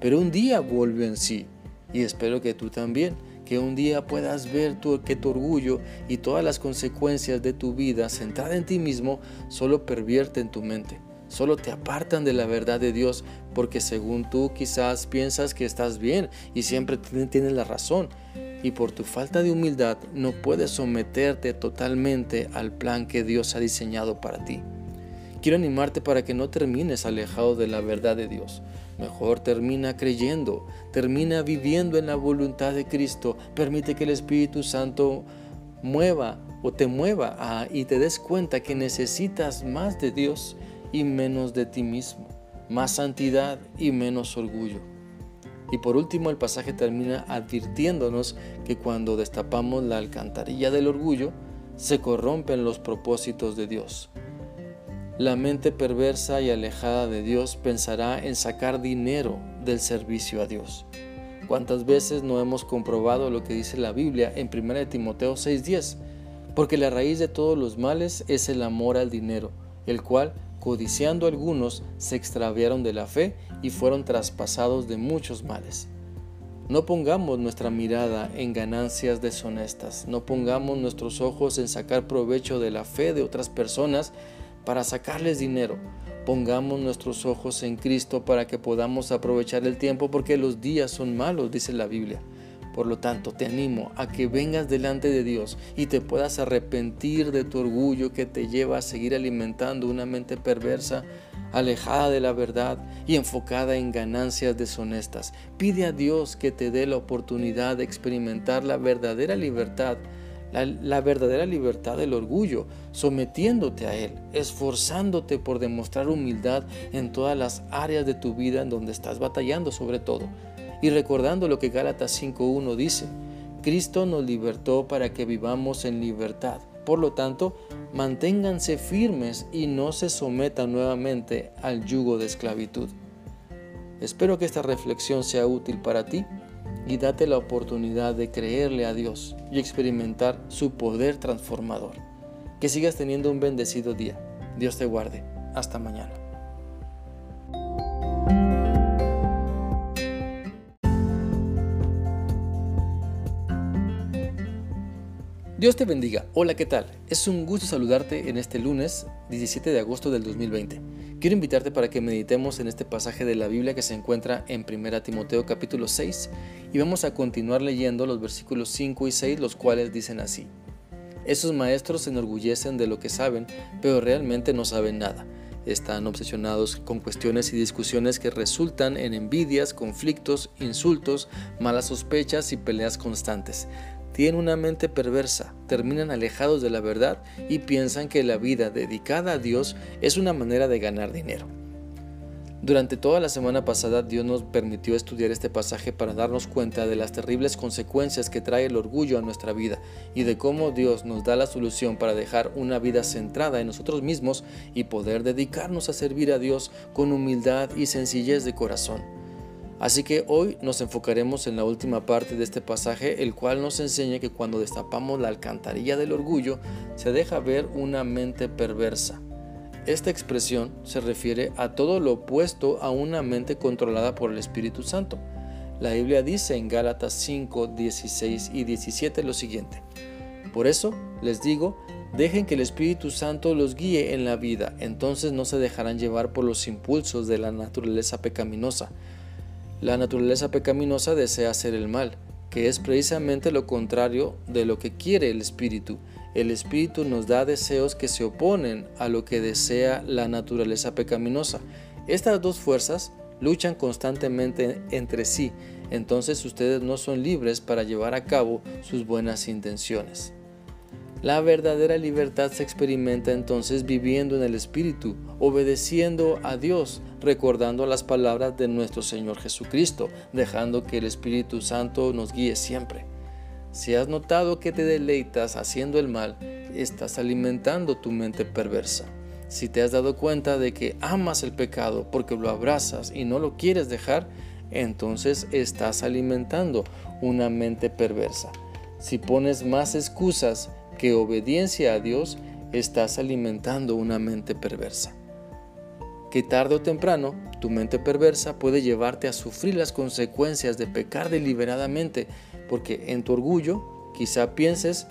Pero un día volvió en sí. Y espero que tú también. Que un día puedas ver que tu orgullo y todas las consecuencias de tu vida centrada en ti mismo solo pervierten tu mente solo te apartan de la verdad de Dios porque según tú quizás piensas que estás bien y siempre tienes la razón y por tu falta de humildad no puedes someterte totalmente al plan que Dios ha diseñado para ti. Quiero animarte para que no termines alejado de la verdad de Dios. Mejor termina creyendo, termina viviendo en la voluntad de Cristo. Permite que el Espíritu Santo mueva o te mueva y te des cuenta que necesitas más de Dios y menos de ti mismo, más santidad y menos orgullo. Y por último el pasaje termina advirtiéndonos que cuando destapamos la alcantarilla del orgullo, se corrompen los propósitos de Dios. La mente perversa y alejada de Dios pensará en sacar dinero del servicio a Dios. ¿Cuántas veces no hemos comprobado lo que dice la Biblia en 1 Timoteo 6:10? Porque la raíz de todos los males es el amor al dinero, el cual codiciando algunos, se extraviaron de la fe y fueron traspasados de muchos males. No pongamos nuestra mirada en ganancias deshonestas, no pongamos nuestros ojos en sacar provecho de la fe de otras personas para sacarles dinero. Pongamos nuestros ojos en Cristo para que podamos aprovechar el tiempo porque los días son malos, dice la Biblia. Por lo tanto, te animo a que vengas delante de Dios y te puedas arrepentir de tu orgullo que te lleva a seguir alimentando una mente perversa, alejada de la verdad y enfocada en ganancias deshonestas. Pide a Dios que te dé la oportunidad de experimentar la verdadera libertad la, verdadera libertad del orgullo, sometiéndote a Él, esforzándote por demostrar humildad en todas las áreas de tu vida en donde estás batallando sobre todo. Y recordando lo que Gálatas 5.1 dice, Cristo nos libertó para que vivamos en libertad. Por lo tanto, manténganse firmes y no se sometan nuevamente al yugo de esclavitud. Espero que esta reflexión sea útil para ti y date la oportunidad de creerle a Dios y experimentar su poder transformador. Que sigas teniendo un bendecido día. Dios te guarde. Hasta mañana. Dios te bendiga. Hola, ¿qué tal? Es un gusto saludarte en este lunes 17 de agosto del 2020. Quiero invitarte para que meditemos en este pasaje de la Biblia que se encuentra en 1 Timoteo capítulo 6 y vamos a continuar leyendo los versículos 5 y 6 los cuales dicen así. Esos maestros se enorgullecen de lo que saben, pero realmente no saben nada. Están obsesionados con cuestiones y discusiones que resultan en envidias, conflictos, insultos, malas sospechas y peleas constantes tienen una mente perversa, terminan alejados de la verdad y piensan que la vida dedicada a Dios es una manera de ganar dinero. Durante toda la semana pasada Dios nos permitió estudiar este pasaje para darnos cuenta de las terribles consecuencias que trae el orgullo a nuestra vida y de cómo Dios nos da la solución para dejar una vida centrada en nosotros mismos y poder dedicarnos a servir a Dios con humildad y sencillez de corazón. Así que hoy nos enfocaremos en la última parte de este pasaje, el cual nos enseña que cuando destapamos la alcantarilla del orgullo, se deja ver una mente perversa. Esta expresión se refiere a todo lo opuesto a una mente controlada por el Espíritu Santo. La Biblia dice en Gálatas 5, 16 y 17 lo siguiente. Por eso les digo, dejen que el Espíritu Santo los guíe en la vida, entonces no se dejarán llevar por los impulsos de la naturaleza pecaminosa. La naturaleza pecaminosa desea hacer el mal, que es precisamente lo contrario de lo que quiere el Espíritu. El Espíritu nos da deseos que se oponen a lo que desea la naturaleza pecaminosa. Estas dos fuerzas luchan constantemente entre sí, entonces ustedes no son libres para llevar a cabo sus buenas intenciones. La verdadera libertad se experimenta entonces viviendo en el Espíritu, obedeciendo a Dios, recordando las palabras de nuestro Señor Jesucristo, dejando que el Espíritu Santo nos guíe siempre. Si has notado que te deleitas haciendo el mal, estás alimentando tu mente perversa. Si te has dado cuenta de que amas el pecado porque lo abrazas y no lo quieres dejar, entonces estás alimentando una mente perversa. Si pones más excusas que obediencia a Dios, estás alimentando una mente perversa. Que tarde o temprano tu mente perversa puede llevarte a sufrir las consecuencias de pecar deliberadamente, porque en tu orgullo quizá pienses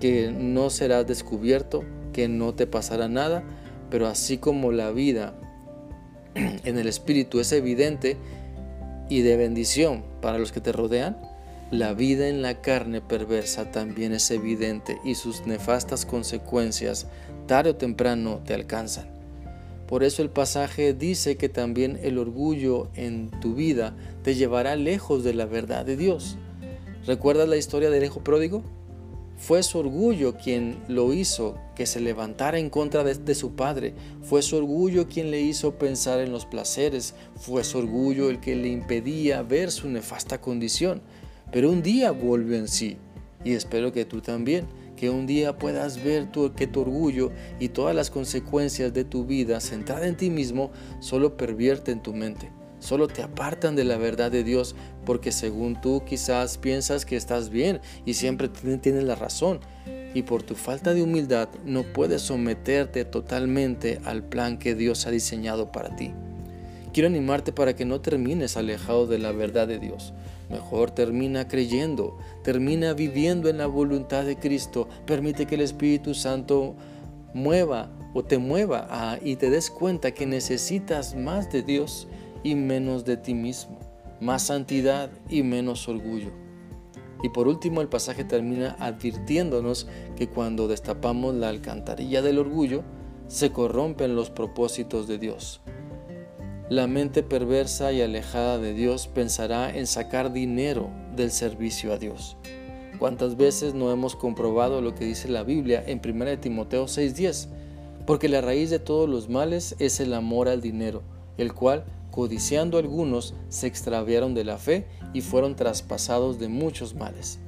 que no serás descubierto, que no te pasará nada, pero así como la vida en el Espíritu es evidente y de bendición para los que te rodean, la vida en la carne perversa también es evidente y sus nefastas consecuencias tarde o temprano te alcanzan. Por eso el pasaje dice que también el orgullo en tu vida te llevará lejos de la verdad de Dios. ¿Recuerdas la historia del hijo pródigo? Fue su orgullo quien lo hizo que se levantara en contra de, de, su padre. Fue su orgullo quien le hizo pensar en los placeres. Fue su orgullo el que le impedía ver su nefasta condición pero un día vuelve en sí. Y espero que tú también, que un día puedas ver que tu orgullo y todas las consecuencias de tu vida centrada en ti mismo solo pervierten tu mente, solo te apartan de la verdad de Dios, porque según tú quizás piensas que estás bien y siempre tienes la razón, y por tu falta de humildad no puedes someterte totalmente al plan que Dios ha diseñado para ti. Quiero animarte para que no termines alejado de la verdad de Dios. Mejor termina creyendo, termina viviendo en la voluntad de Cristo. Permite que el Espíritu Santo mueva o te mueva y te des cuenta que necesitas más de Dios y menos de ti mismo, más santidad y menos orgullo. Y por último el pasaje termina advirtiéndonos que cuando destapamos la alcantarilla del orgullo, se corrompen los propósitos de Dios. La mente perversa y alejada de Dios pensará en sacar dinero del servicio a Dios. ¿Cuántas veces no hemos comprobado lo que dice la Biblia en 1 Timoteo 6:10? Porque la raíz de todos los males es el amor al dinero, el cual, codiciando algunos, se extraviaron de la fe y fueron traspasados de muchos males.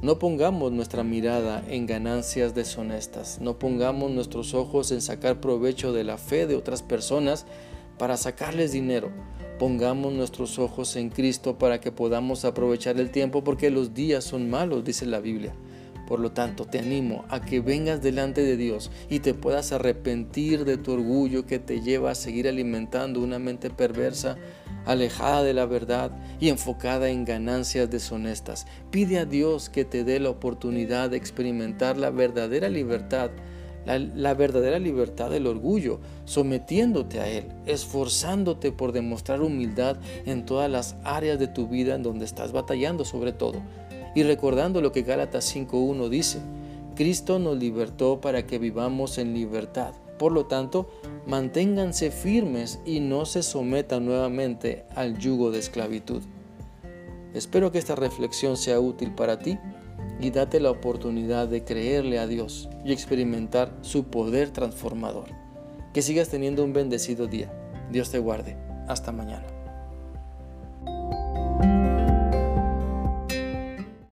No pongamos nuestra mirada en ganancias deshonestas, no pongamos nuestros ojos en sacar provecho de la fe de otras personas para sacarles dinero. Pongamos nuestros ojos en Cristo para que podamos aprovechar el tiempo porque los días son malos, dice la Biblia. Por lo tanto, te animo a que vengas delante de Dios y te puedas arrepentir de tu orgullo que te lleva a seguir alimentando una mente perversa, alejada de la verdad y enfocada en ganancias deshonestas. Pide a Dios que te dé la oportunidad de experimentar la verdadera libertad la, verdadera libertad del orgullo, sometiéndote a Él, esforzándote por demostrar humildad en todas las áreas de tu vida en donde estás batallando sobre todo. Y recordando lo que Gálatas 5.1 dice, Cristo nos libertó para que vivamos en libertad. Por lo tanto, manténganse firmes y no se sometan nuevamente al yugo de esclavitud. Espero que esta reflexión sea útil para ti y date la oportunidad de creerle a Dios y experimentar su poder transformador. Que sigas teniendo un bendecido día. Dios te guarde. Hasta mañana.